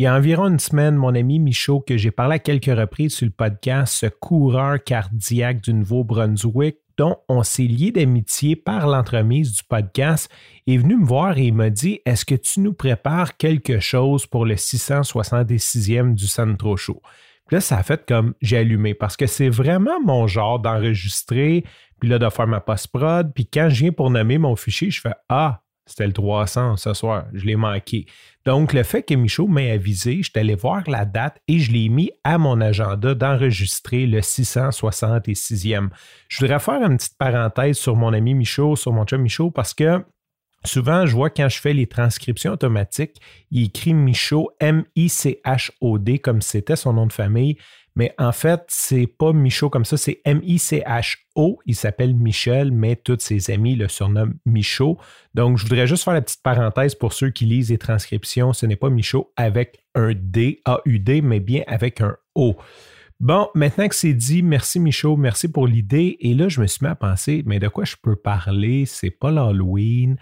Il y a environ une semaine, mon ami Michaud, que j'ai parlé à quelques reprises sur le podcast, ce coureur cardiaque du Nouveau-Brunswick, dont on s'est lié d'amitié par l'entremise du podcast, est venu me voir et il m'a dit Est-ce que tu nous prépares quelque chose pour le 666e du Centro Show Puis là, ça a fait comme j'ai allumé parce que c'est vraiment mon genre d'enregistrer, puis là, de faire ma post-prod. Puis quand je viens pour nommer mon fichier, je fais Ah, c'était le 300 ce soir, je l'ai manqué. Donc, le fait que Michaud m'ait avisé, je suis allé voir la date et je l'ai mis à mon agenda d'enregistrer le 666e. Je voudrais faire une petite parenthèse sur mon ami Michaud, sur mon chum Michaud, parce que souvent, je vois quand je fais les transcriptions automatiques, il écrit Michaud, M-I-C-H-O-D, comme c'était son nom de famille. Mais en fait, c'est pas Michaud comme ça, c'est M-I-C-H-O. Il s'appelle Michel, mais tous ses amis le surnomment Michaud. Donc, je voudrais juste faire la petite parenthèse pour ceux qui lisent les transcriptions. Ce n'est pas Michaud avec un D, A-U-D, mais bien avec un O. Bon, maintenant que c'est dit, merci Michaud, merci pour l'idée. Et là, je me suis mis à penser, mais de quoi je peux parler? C'est pas l'Halloween.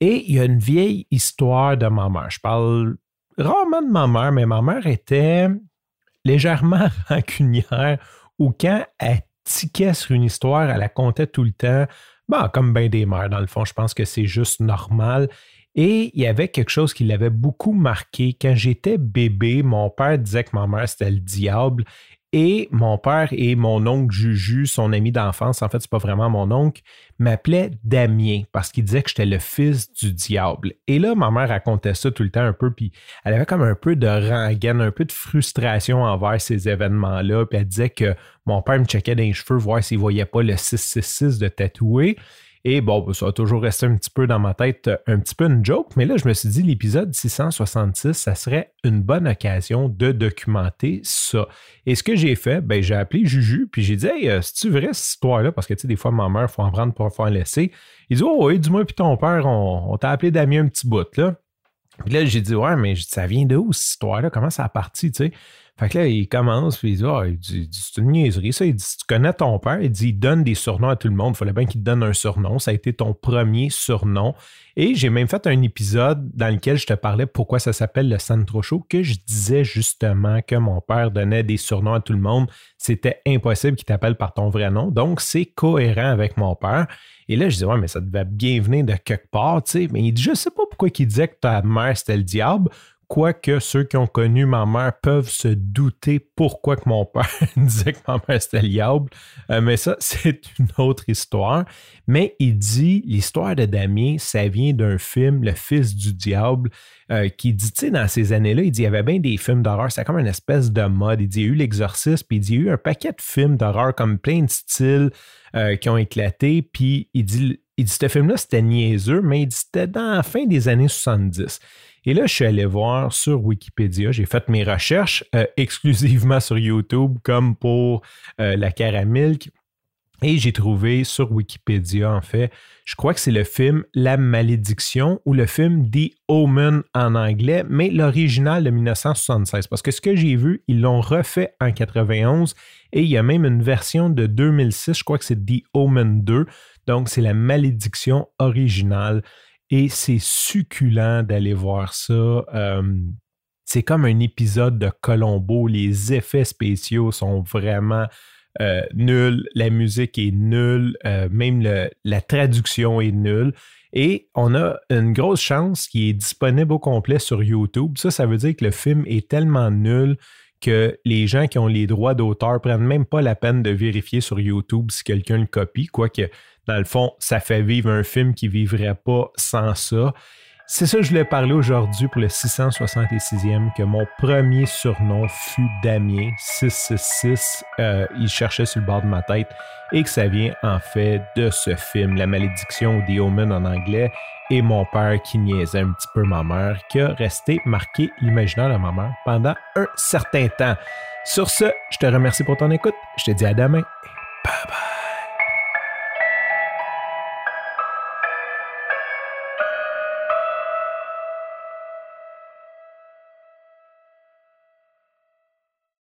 Et il y a une vieille histoire de ma mère. Je parle rarement de ma mère, mais ma mère était légèrement rancunière ou quand elle tiquait sur une histoire, elle la comptait tout le temps. Bon, comme bien des mères, dans le fond, je pense que c'est juste normal. Et il y avait quelque chose qui l'avait beaucoup marqué. Quand j'étais bébé, mon père disait que ma mère, c'était le diable. Et mon père et mon oncle Juju, son ami d'enfance, en fait, c'est pas vraiment mon oncle, m'appelait Damien parce qu'il disait que j'étais le fils du diable. Et là, ma mère racontait ça tout le temps un peu, puis elle avait comme un peu de rengaine, un peu de frustration envers ces événements-là. Puis elle disait que mon père me checkait dans les cheveux, voir s'il voyait pas le 666 de tatoué. Et bon, ça a toujours resté un petit peu dans ma tête, un petit peu une joke, mais là, je me suis dit, l'épisode 666, ça serait une bonne occasion de documenter ça. Et ce que j'ai fait, ben, j'ai appelé Juju, puis j'ai dit, hey, euh, c'est-tu vrai cette histoire-là? Parce que, tu sais, des fois, ma mère, il faut en prendre pour faire laisser. Il dit, oh, oui, dis-moi, puis ton père, on, t'a appelé Damien un petit bout, là. Puis là, j'ai dit, ouais, mais ça vient de où cette histoire-là? Comment ça a parti, tu sais? Fait que là, il commence, puis il dit, ah, c'est une niaiserie, ça. Il dit, tu connais ton père, il dit, il donne des surnoms à tout le monde. Il fallait bien qu'il te donne un surnom. Ça a été ton premier surnom. Et j'ai même fait un épisode dans lequel je te parlais pourquoi ça s'appelle le Sandro Show, que je disais justement que mon père donnait des surnoms à tout le monde. C'était impossible qu'il t'appelle par ton vrai nom. Donc, c'est cohérent avec mon père. Et là, je disais, ouais, mais ça devait bien venir de quelque part, tu sais. Mais il dit, je sais pas pourquoi il disait que ta mère, c'était le diable quoique ceux qui ont connu ma mère peuvent se douter pourquoi que mon père disait que ma mère c'était liable. Euh, mais ça, c'est une autre histoire. Mais il dit, l'histoire de Damien, ça vient d'un film, Le Fils du Diable, euh, qui dit, tu sais, dans ces années-là, il dit, il y avait bien des films d'horreur, c'est comme une espèce de mode. Il dit, il y a eu l'exorciste, puis il dit, il y a eu un paquet de films d'horreur comme plein de styles euh, qui ont éclaté, puis il dit, il dit, ce film-là, c'était niaiseux, mais il dit, c'était dans la fin des années 70. Et là, je suis allé voir sur Wikipédia, j'ai fait mes recherches euh, exclusivement sur YouTube, comme pour euh, la Caramilk. Et j'ai trouvé sur Wikipédia, en fait, je crois que c'est le film La Malédiction ou le film The Omen en anglais, mais l'original de 1976. Parce que ce que j'ai vu, ils l'ont refait en 91 et il y a même une version de 2006, je crois que c'est The Omen 2. Donc, c'est la malédiction originale et c'est succulent d'aller voir ça. Euh, c'est comme un épisode de Colombo. Les effets spéciaux sont vraiment euh, nuls. La musique est nulle. Euh, même la traduction est nulle. Et on a une grosse chance qui est disponible au complet sur YouTube. Ça, ça veut dire que le film est tellement nul que les gens qui ont les droits d'auteur prennent même pas la peine de vérifier sur YouTube si quelqu'un le copie, quoique dans le fond, ça fait vivre un film qui vivrait pas sans ça. C'est ça que je voulais parler aujourd'hui pour le 666e, que mon premier surnom fut Damien 666. Euh, il cherchait sur le bord de ma tête et que ça vient en fait de ce film, La malédiction ou The en anglais, et mon père qui niaisait un petit peu ma mère, qui a resté marqué l'imaginaire de ma mère pendant un certain temps. Sur ce, je te remercie pour ton écoute. Je te dis à demain.